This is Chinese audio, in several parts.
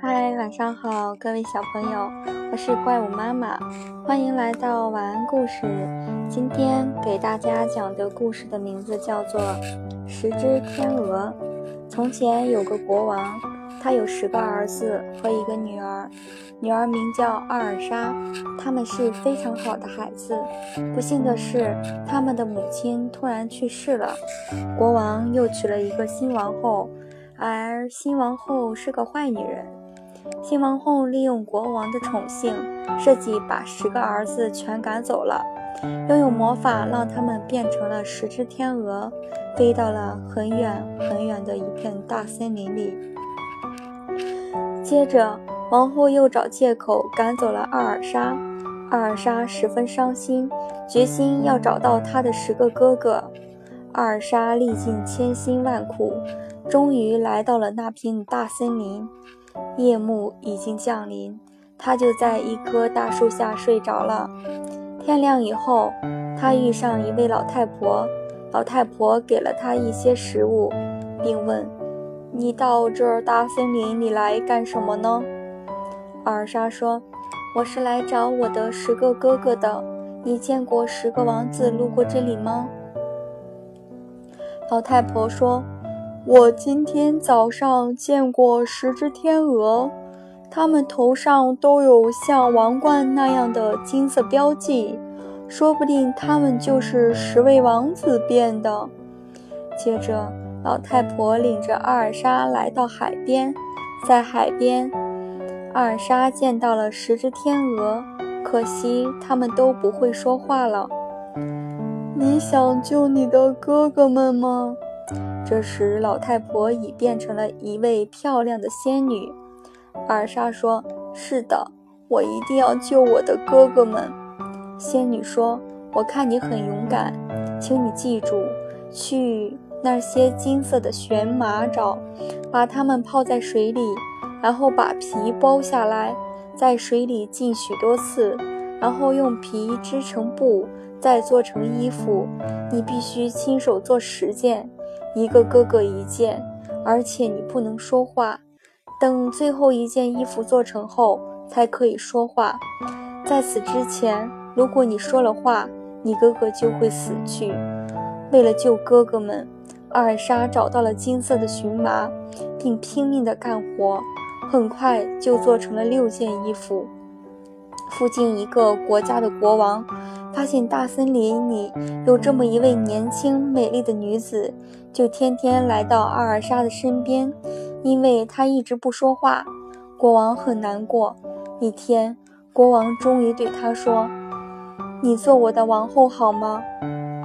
嗨，晚上好，各位小朋友，我是怪物妈妈，欢迎来到晚安故事。今天给大家讲的故事的名字叫做《十只天鹅》。从前有个国王，他有十个儿子和一个女儿，女儿名叫阿尔莎，他们是非常好的孩子。不幸的是，他们的母亲突然去世了，国王又娶了一个新王后，而新王后是个坏女人。新王后利用国王的宠幸，设计把十个儿子全赶走了，又用魔法让他们变成了十只天鹅，飞到了很远很远的一片大森林里。接着，王后又找借口赶走了阿尔莎。阿尔莎十分伤心，决心要找到她的十个哥哥。阿尔莎历尽千辛万苦，终于来到了那片大森林。夜幕已经降临，他就在一棵大树下睡着了。天亮以后，他遇上一位老太婆，老太婆给了他一些食物，并问：“你到这儿大森林里来干什么呢？”阿尔莎说：“我是来找我的十个哥哥的。你见过十个王子路过这里吗？”老太婆说。我今天早上见过十只天鹅，它们头上都有像王冠那样的金色标记，说不定它们就是十位王子变的。接着，老太婆领着阿尔莎来到海边，在海边，阿尔莎见到了十只天鹅，可惜它们都不会说话了。你想救你的哥哥们吗？这时，老太婆已变成了一位漂亮的仙女。尔莎说：“是的，我一定要救我的哥哥们。”仙女说：“我看你很勇敢，请你记住，去那些金色的玄马找，把它们泡在水里，然后把皮剥下来，在水里浸许多次，然后用皮织成布，再做成衣服。你必须亲手做十件。”一个哥哥一件，而且你不能说话。等最后一件衣服做成后，才可以说话。在此之前，如果你说了话，你哥哥就会死去。为了救哥哥们，阿尔莎找到了金色的荨麻，并拼命地干活，很快就做成了六件衣服。附近一个国家的国王。发现大森林里有这么一位年轻美丽的女子，就天天来到阿尔莎的身边，因为她一直不说话。国王很难过。一天，国王终于对她说：“你做我的王后好吗？”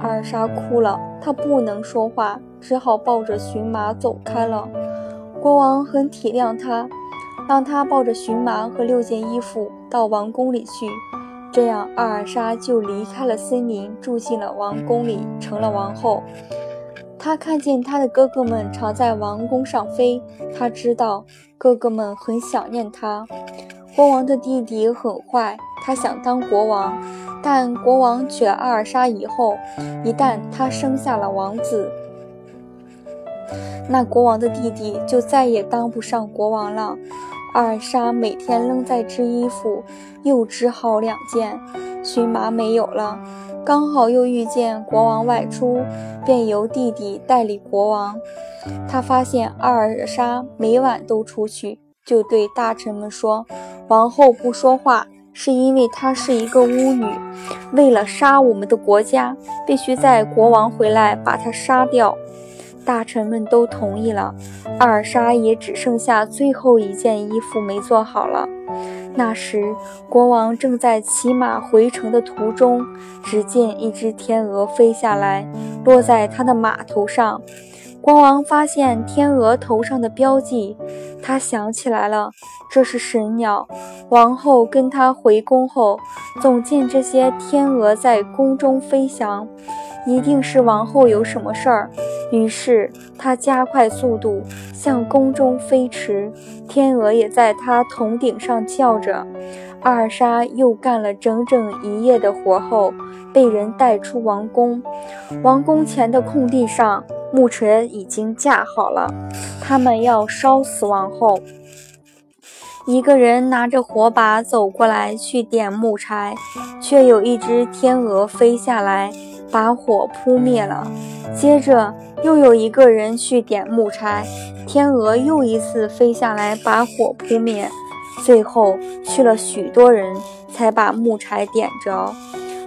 阿尔莎哭了，她不能说话，只好抱着荨麻走开了。国王很体谅她，让她抱着荨麻和六件衣服到王宫里去。这样，阿尔莎就离开了森林，住进了王宫里，成了王后。她看见她的哥哥们常在王宫上飞，她知道哥哥们很想念她。国王的弟弟很坏，他想当国王，但国王娶了阿尔莎以后，一旦他生下了王子，那国王的弟弟就再也当不上国王了。阿尔莎每天扔在织衣服，又织好两件，荨麻没有了。刚好又遇见国王外出，便由弟弟代理国王。他发现阿尔莎每晚都出去，就对大臣们说：“王后不说话，是因为她是一个巫女。为了杀我们的国家，必须在国王回来把她杀掉。”大臣们都同意了，阿尔莎也只剩下最后一件衣服没做好了。那时，国王正在骑马回城的途中，只见一只天鹅飞下来，落在他的马头上。国王发现天鹅头上的标记，他想起来了，这是神鸟。王后跟他回宫后，总见这些天鹅在宫中飞翔，一定是王后有什么事儿。于是他加快速度向宫中飞驰，天鹅也在他头顶上叫着。阿尔莎又干了整整一夜的活后，被人带出王宫。王宫前的空地上，木锤已经架好了，他们要烧死王后。一个人拿着火把走过来去点木柴，却有一只天鹅飞下来，把火扑灭了。接着又有一个人去点木柴，天鹅又一次飞下来，把火扑灭。最后去了许多人，才把木柴点着。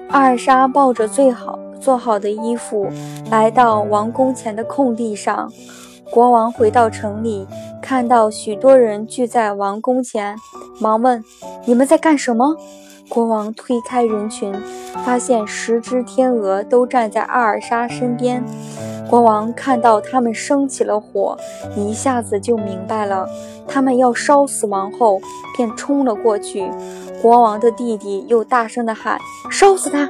阿尔莎抱着最好做好的衣服，来到王宫前的空地上。国王回到城里。看到许多人聚在王宫前，忙问：“你们在干什么？”国王推开人群，发现十只天鹅都站在阿尔莎身边。国王看到他们生起了火，一下子就明白了，他们要烧死王后，便冲了过去。国王的弟弟又大声地喊：“烧死他！”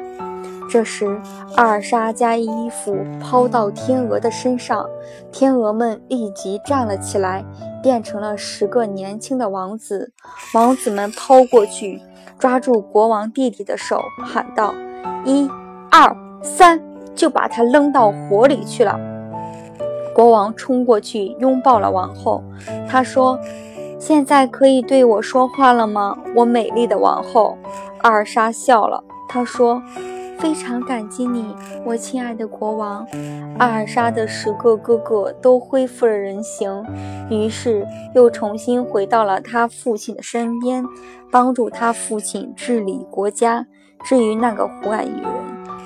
这时，阿尔莎将衣服抛到天鹅的身上，天鹅们立即站了起来，变成了十个年轻的王子。王子们抛过去，抓住国王弟弟的手，喊道：“一、二、三，就把他扔到火里去了。”国王冲过去拥抱了王后，他说：“现在可以对我说话了吗，我美丽的王后？”阿尔莎笑了，她说。非常感激你，我亲爱的国王。阿尔莎的十个哥哥都恢复了人形，于是又重新回到了他父亲的身边，帮助他父亲治理国家。至于那个坏女人，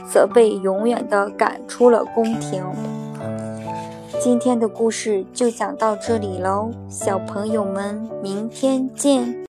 则被永远的赶出了宫廷。今天的故事就讲到这里喽，小朋友们，明天见。